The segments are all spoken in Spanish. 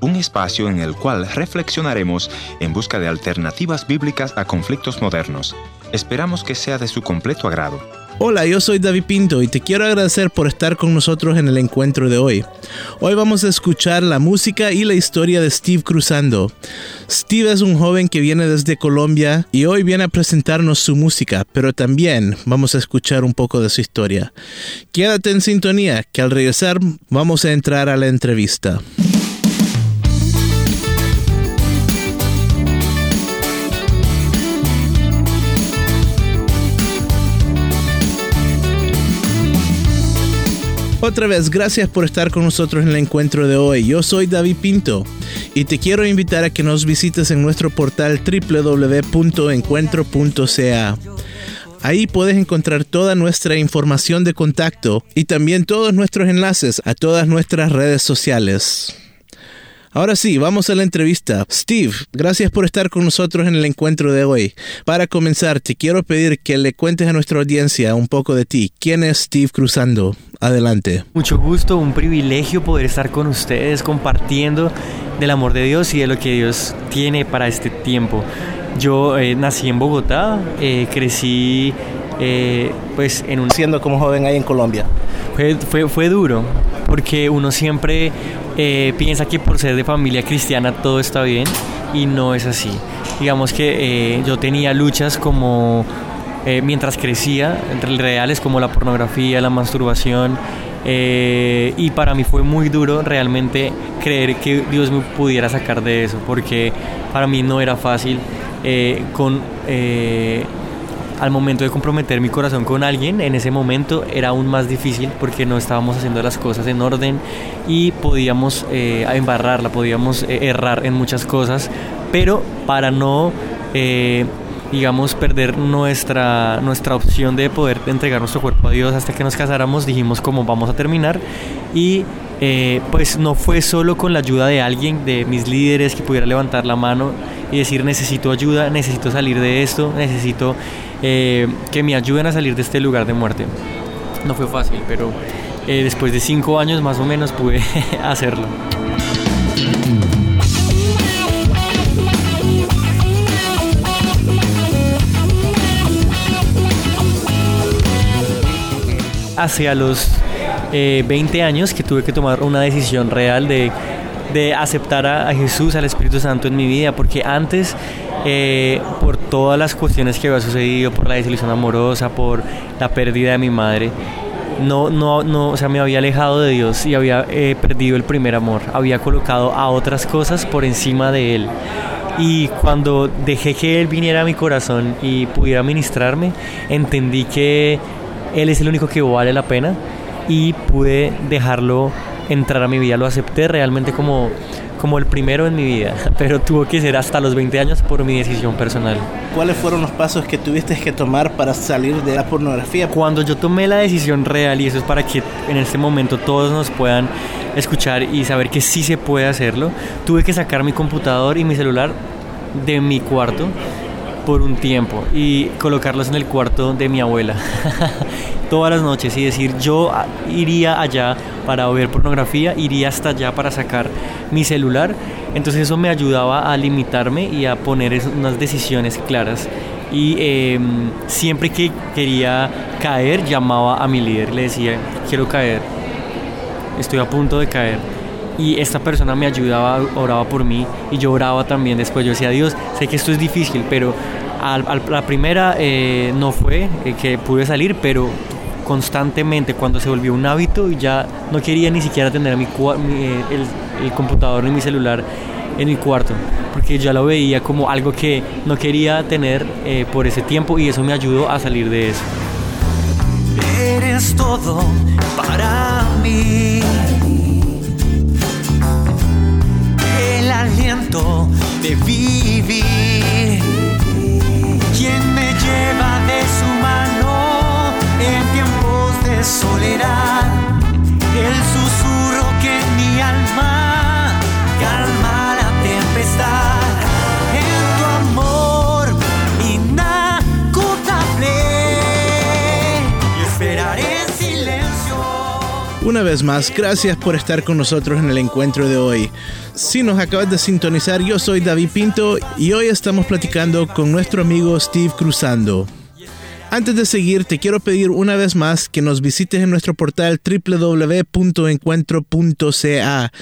Un espacio en el cual reflexionaremos en busca de alternativas bíblicas a conflictos modernos. Esperamos que sea de su completo agrado. Hola, yo soy David Pinto y te quiero agradecer por estar con nosotros en el encuentro de hoy. Hoy vamos a escuchar la música y la historia de Steve Cruzando. Steve es un joven que viene desde Colombia y hoy viene a presentarnos su música, pero también vamos a escuchar un poco de su historia. Quédate en sintonía, que al regresar vamos a entrar a la entrevista. Otra vez, gracias por estar con nosotros en el encuentro de hoy. Yo soy David Pinto y te quiero invitar a que nos visites en nuestro portal www.encuentro.ca. Ahí puedes encontrar toda nuestra información de contacto y también todos nuestros enlaces a todas nuestras redes sociales. Ahora sí, vamos a la entrevista. Steve, gracias por estar con nosotros en el encuentro de hoy. Para comenzar, te quiero pedir que le cuentes a nuestra audiencia un poco de ti. ¿Quién es Steve Cruzando? Adelante. Mucho gusto, un privilegio poder estar con ustedes compartiendo del amor de Dios y de lo que Dios tiene para este tiempo. Yo eh, nací en Bogotá, eh, crecí eh, pues en un... Siendo como joven ahí en Colombia. Fue, fue, fue duro, porque uno siempre eh, piensa que por ser de familia cristiana todo está bien y no es así. Digamos que eh, yo tenía luchas como eh, mientras crecía, entre reales como la pornografía, la masturbación, y para mí fue muy duro realmente creer que Dios me pudiera sacar de eso, porque para mí no era fácil con al momento de comprometer mi corazón con alguien, en ese momento era aún más difícil porque no estábamos haciendo las cosas en orden y podíamos eh, embarrarla, podíamos eh, errar en muchas cosas, pero para no, eh, digamos, perder nuestra, nuestra opción de poder entregar nuestro cuerpo a Dios hasta que nos casáramos, dijimos cómo vamos a terminar y eh, pues no fue solo con la ayuda de alguien, de mis líderes que pudiera levantar la mano y decir necesito ayuda, necesito salir de esto, necesito eh, que me ayuden a salir de este lugar de muerte. No fue fácil, pero eh, después de cinco años más o menos pude hacerlo. Hacia los 20 años que tuve que tomar una decisión real de, de aceptar a, Jesús, al Espíritu Santo en mi vida, porque antes eh, por todas las cuestiones que había sucedido, por la desilusión amorosa, por la pérdida de mi madre, no, no, no, o sea, me había alejado de Dios y había eh, perdido el primer amor, había colocado a otras cosas por encima de Él. Y cuando dejé que Él viniera a mi corazón y pudiera ministrarme, entendí que Él es el único que vale la pena y pude dejarlo entrar a mi vida, lo acepté realmente como como el primero en mi vida, pero tuvo que ser hasta los 20 años por mi decisión personal. ¿Cuáles fueron los pasos que tuviste que tomar para salir de la pornografía? Cuando yo tomé la decisión real, y eso es para que en este momento todos nos puedan escuchar y saber que sí se puede hacerlo, tuve que sacar mi computador y mi celular de mi cuarto por un tiempo y colocarlos en el cuarto de mi abuela todas las noches y decir yo iría allá para ver pornografía, iría hasta allá para sacar mi celular. Entonces eso me ayudaba a limitarme y a poner unas decisiones claras. Y em, siempre que quería caer, llamaba a mi líder, le decía, quiero caer, estoy a punto de caer. Y esta persona me ayudaba, oraba por mí y yo oraba también después. Yo decía, Dios, sé que esto es difícil, pero a la primera eh, no fue eh, que pude salir, pero constantemente cuando se volvió un hábito y ya no quería ni siquiera tener mi, eh, el, computador ni mi celular en mi cuarto, porque ya lo veía como algo que no quería tener por ese tiempo y eso me ayudó a salir de eso. Eres todo para Una vez más, gracias por estar con nosotros en el encuentro de hoy. Si nos acabas de sintonizar, yo soy David Pinto y hoy estamos platicando con nuestro amigo Steve Cruzando. Antes de seguir, te quiero pedir una vez más que nos visites en nuestro portal www.encuentro.ca.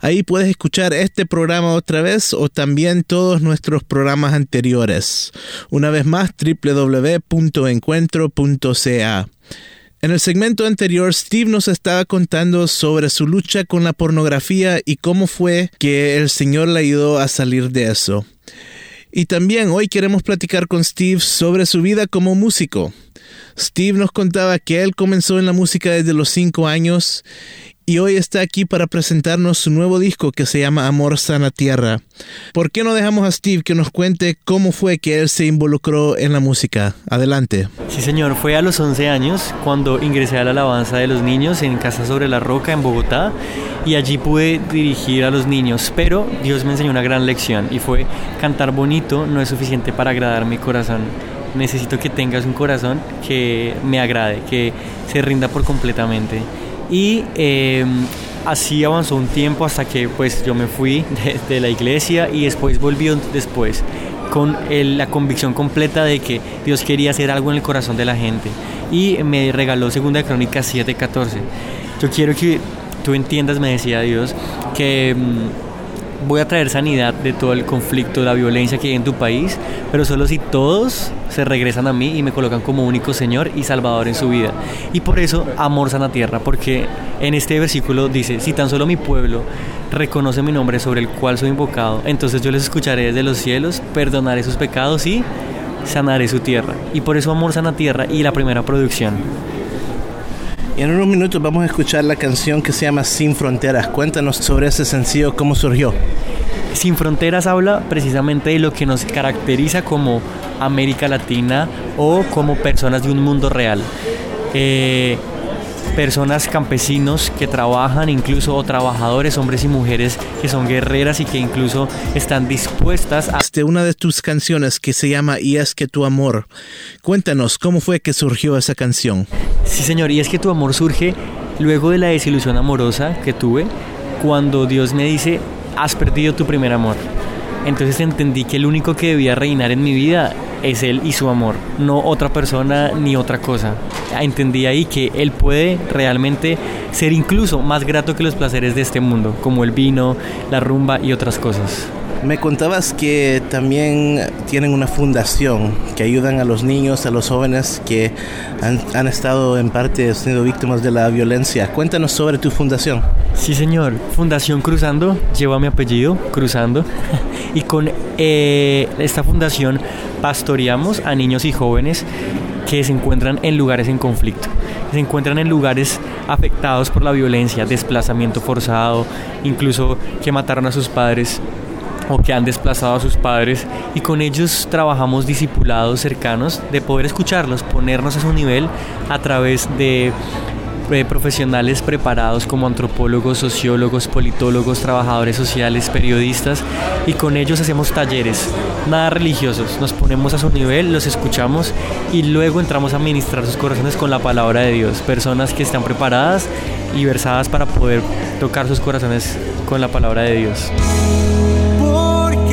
Ahí puedes escuchar este programa otra vez o también todos nuestros programas anteriores. Una vez más, www.encuentro.ca. En el segmento anterior, Steve nos estaba contando sobre su lucha con la pornografía y cómo fue que el Señor le ayudó a salir de eso. Y también hoy queremos platicar con Steve sobre su vida como músico. Steve nos contaba que él comenzó en la música desde los 5 años y hoy está aquí para presentarnos su nuevo disco que se llama Amor Sana Tierra. ¿Por qué no dejamos a Steve que nos cuente cómo fue que él se involucró en la música? Adelante. Sí, señor, fue a los 11 años cuando ingresé a la alabanza de los niños en Casa sobre la Roca en Bogotá y allí pude dirigir a los niños, pero Dios me enseñó una gran lección y fue cantar bonito no es suficiente para agradar mi corazón. Necesito que tengas un corazón que me agrade, que se rinda por completamente y em, así avanzó un tiempo hasta que pues yo me fui de, la iglesia y después volví después con la convicción completa de que Dios quería hacer algo en el corazón de la gente. Y me regaló segunda crónica 7:14 yo quiero que tú entiendas me decía Dios que em, voy a traer sanidad de todo el conflicto, la violencia que hay en tu país, pero solo si todos se regresan a mí y me colocan como único Señor y Salvador en su vida. Y por eso amor sana tierra, porque en este versículo dice, si tan solo mi pueblo reconoce mi nombre sobre el cual soy invocado, entonces yo les escucharé desde los cielos, perdonaré sus pecados y sanaré su tierra. Y por eso amor sana tierra y la primera producción. Y en unos minutos vamos a escuchar la canción que se llama Sin Fronteras. Cuéntanos sobre ese sencillo, cómo surgió. Sin Fronteras habla precisamente de lo que nos caracteriza como América Latina o como personas de un mundo real. Eh, personas campesinos que trabajan, incluso o trabajadores, hombres y mujeres que son guerreras y que incluso están dispuestas a... De una de tus canciones que se llama Y es que tu amor. Cuéntanos, ¿cómo fue que surgió esa canción? Sí, señor, y es que tu amor surge luego de la desilusión amorosa que tuve, cuando Dios me dice, has perdido tu primer amor. Entonces entendí que el único que debía reinar en mi vida es Él y su amor, no otra persona ni otra cosa. Entendí ahí que Él puede realmente ser incluso más grato que los placeres de este mundo, como el vino, la rumba y otras cosas. Me contabas que también tienen una fundación que ayudan a los niños, a los jóvenes que han, estado en parte siendo víctimas de la violencia. Cuéntanos sobre tu fundación. Sí, señor. Fundación Cruzando lleva mi apellido, Cruzando. y con eh, esta fundación pastoreamos a niños y jóvenes que se encuentran en lugares en conflicto, se encuentran en lugares afectados por la violencia, desplazamiento forzado, incluso que mataron a sus padres o que han desplazado a sus padres y con ellos trabajamos discipulados cercanos de poder escucharlos, ponernos a su nivel a través de eh, profesionales preparados como antropólogos, sociólogos, politólogos, trabajadores sociales, periodistas y con ellos hacemos talleres, nada religiosos, nos ponemos a su nivel, los escuchamos y luego entramos a ministrar sus corazones con la palabra de Dios, personas que están preparadas y versadas para poder tocar sus corazones con la palabra de Dios.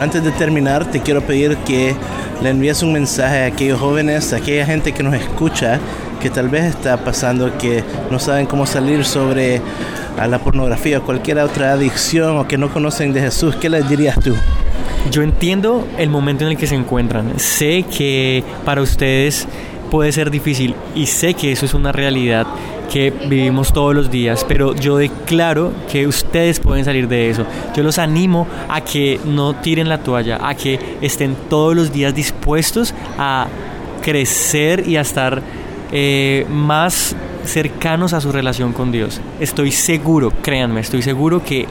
Antes de terminar, te quiero pedir que le envías un mensaje a aquellos jóvenes, a aquella gente que nos escucha, que tal vez está pasando, que no saben cómo salir sobre a la pornografía o cualquier otra adicción o que no conocen de Jesús, ¿qué les dirías tú? Yo entiendo el momento en el que se encuentran. Sé que para ustedes puede ser difícil y sé que eso es una realidad que vivimos todos los días, pero yo declaro que ustedes pueden salir de eso. Yo los animo a que no tiren la toalla, a que estén todos los días dispuestos a crecer y a estar eh, más cercanos a su relación con Dios. Estoy seguro, créanme, estoy seguro que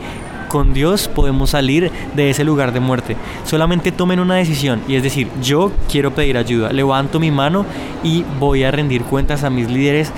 con Dios podemos salir de ese lugar de muerte. Solamente tomen una decisión y es decir, yo quiero pedir ayuda, levanto mi mano y voy a rendir cuentas a mis líderes